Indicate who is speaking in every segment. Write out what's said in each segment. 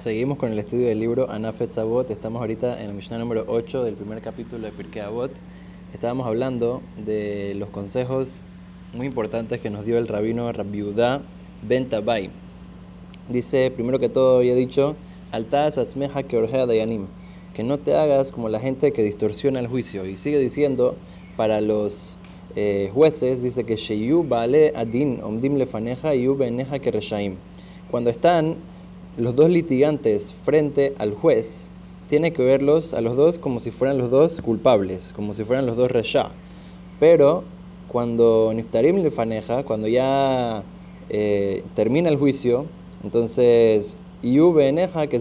Speaker 1: Seguimos con el estudio del libro Anafet Zabot. Estamos ahorita en la Mishnah número 8 del primer capítulo de Pirkei Avot. Estábamos hablando de los consejos muy importantes que nos dio el rabino Rabbiudá Ben Tabai. Dice, primero que todo, había dicho, Altaz atzmeja que dayanim, que no te hagas como la gente que distorsiona el juicio. Y sigue diciendo, para los eh, jueces, dice que Sheyu Baale Adin Omdim Lefaneja Yu Beneja que Reshaim. Cuando están los dos litigantes frente al juez, tiene que verlos a los dos como si fueran los dos culpables, como si fueran los dos resha. Pero cuando Niftarim le faneja, cuando ya eh, termina el juicio, entonces, que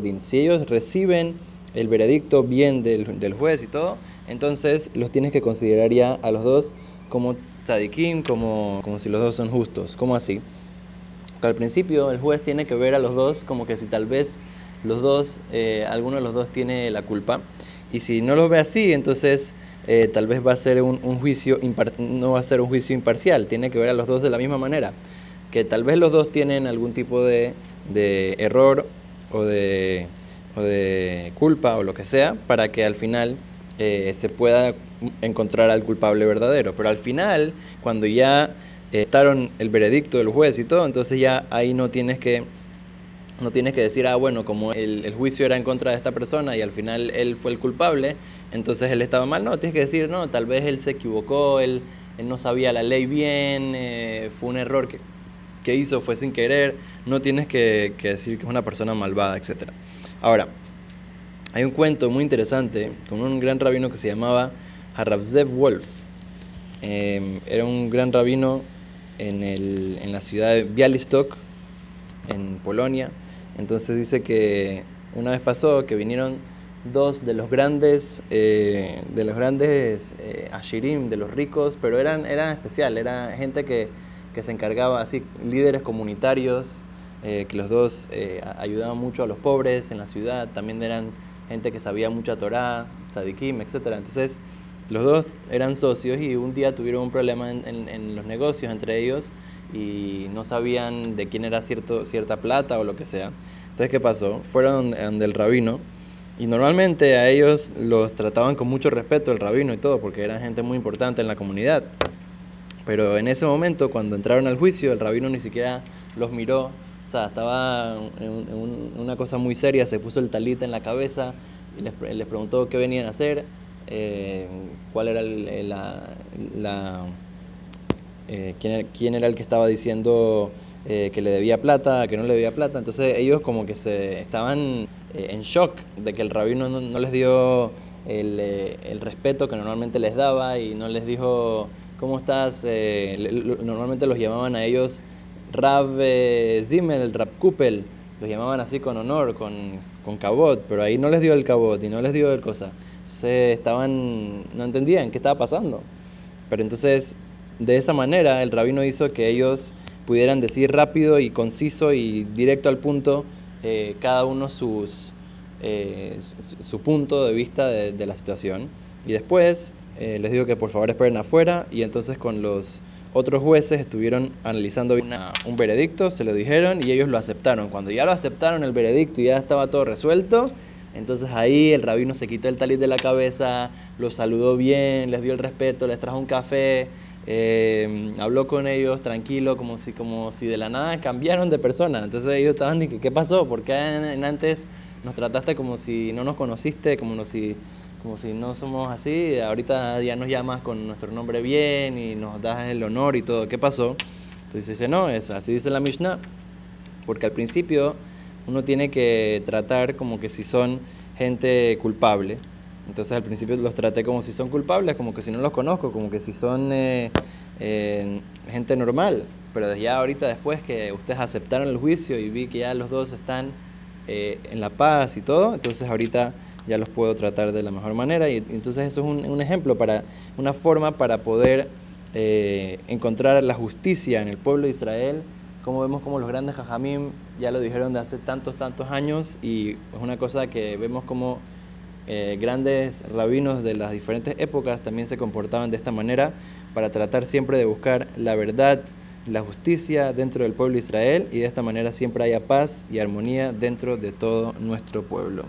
Speaker 1: que. Si ellos reciben el veredicto bien del, del, juez y todo, entonces los tienes que considerar ya a los dos como tzadikim, como, como si los dos son justos. ¿Cómo así? Al principio el juez tiene que ver a los dos como que si tal vez los dos, eh, alguno de los dos tiene la culpa. Y si no los ve así, entonces eh, tal vez va a ser un, juicio, no va a ser un juicio imparcial. Tiene que ver a los dos de la misma manera. Que tal vez los dos tienen algún tipo de, error o de, de, culpa o lo que sea, para que al final eh, se pueda encontrar al culpable verdadero. Pero al final, cuando ya estaron el veredicto del juez y todo, entonces ya ahí no tienes que no tienes que decir, ah, bueno, como el, juicio era en contra de esta persona y al final él fue el culpable, entonces él estaba mal. No, tienes que decir, no, tal vez él se equivocó, él, no sabía la ley bien, eh, fue un error que, que, hizo, fue sin querer. No tienes que, decir que es una persona malvada, etc. Ahora, hay un cuento muy interesante con un gran rabino que se llamaba Harabzev Wolf. Em, era un gran rabino en, el, en la ciudad de Bialystok, en Polonia. Entonces dice que una vez pasó que vinieron dos de los grandes, eh, de los grandes eh, ashirim, de los ricos, pero eran, eran especial, era gente que, que se encargaba, así, líderes comunitarios, eh, que los dos ayudaban mucho a los pobres en la ciudad, también eran gente que sabía mucha Torah, tzadikim, etc. Entonces, los dos eran socios y un día tuvieron un problema en, los negocios entre ellos y no sabían de quién era cierto, cierta plata o lo que sea. Entonces, ¿qué pasó? Fueron del rabino y normalmente a ellos los trataban con mucho respeto el rabino y todo, porque eran gente muy importante en la comunidad. Pero en ese momento, cuando entraron al juicio, el rabino ni siquiera los miró. O sea, estaba en, una cosa muy seria, se puso el talita en la cabeza y les preguntó qué venían a hacer eh, cuál era la, eh, quién, era, el que estaba diciendo eh, que le debía plata, que no le debía plata. Entonces ellos como que se estaban en shock de que el rabino no, les dio el, respeto que normalmente les daba y no les dijo, ¿cómo estás? normalmente los llamaban a ellos Rab Zimmel, Rab Kupel, los llamaban así con honor, con, con cabot, pero ahí no les dio el cabot y no les dio el cosa. Entonces estaban, no entendían qué estaba pasando. Pero entonces, de esa manera, el rabino hizo que ellos pudieran decir rápido y conciso y directo al punto eh, cada uno sus, eh, su, punto de vista de, la situación. Y después eh, les digo que por favor esperen afuera y entonces con los otros jueces estuvieron analizando un veredicto, se lo dijeron y ellos lo aceptaron. Cuando ya lo aceptaron el veredicto y ya estaba todo resuelto, entonces ahí el rabino se quitó el talit de la cabeza, los saludó bien, les dio el respeto, les trajo un café, eh, habló con ellos tranquilo, como si, como si de la nada cambiaron de persona. Entonces ellos estaban diciendo, ¿qué pasó? ¿Por qué antes nos trataste como si no nos conociste, como si, como si no somos así? Ahorita ya nos llamas con nuestro nombre bien y nos das el honor y todo. ¿Qué pasó? Entonces dice, no, es así dice la Mishnah, porque al principio uno tiene que tratar como que si son gente culpable. Entonces al principio los traté como si son culpables, como que si no los conozco, como que si son eh, eh, gente normal. Pero ya ahorita después que ustedes aceptaron el juicio y vi que ya los dos están eh, en la paz y todo, entonces ahorita ya los puedo tratar de la mejor manera. Y entonces eso es un, un ejemplo, para una forma para poder encontrar la justicia en el pueblo de Israel como vemos como los grandes jajamim ya lo dijeron de hace tantos, tantos años y es una cosa que vemos como eh, grandes rabinos de las diferentes épocas también se comportaban de esta manera para tratar siempre de buscar la verdad la justicia dentro del pueblo de Israel y de esta manera siempre haya paz y armonía dentro de todo nuestro pueblo.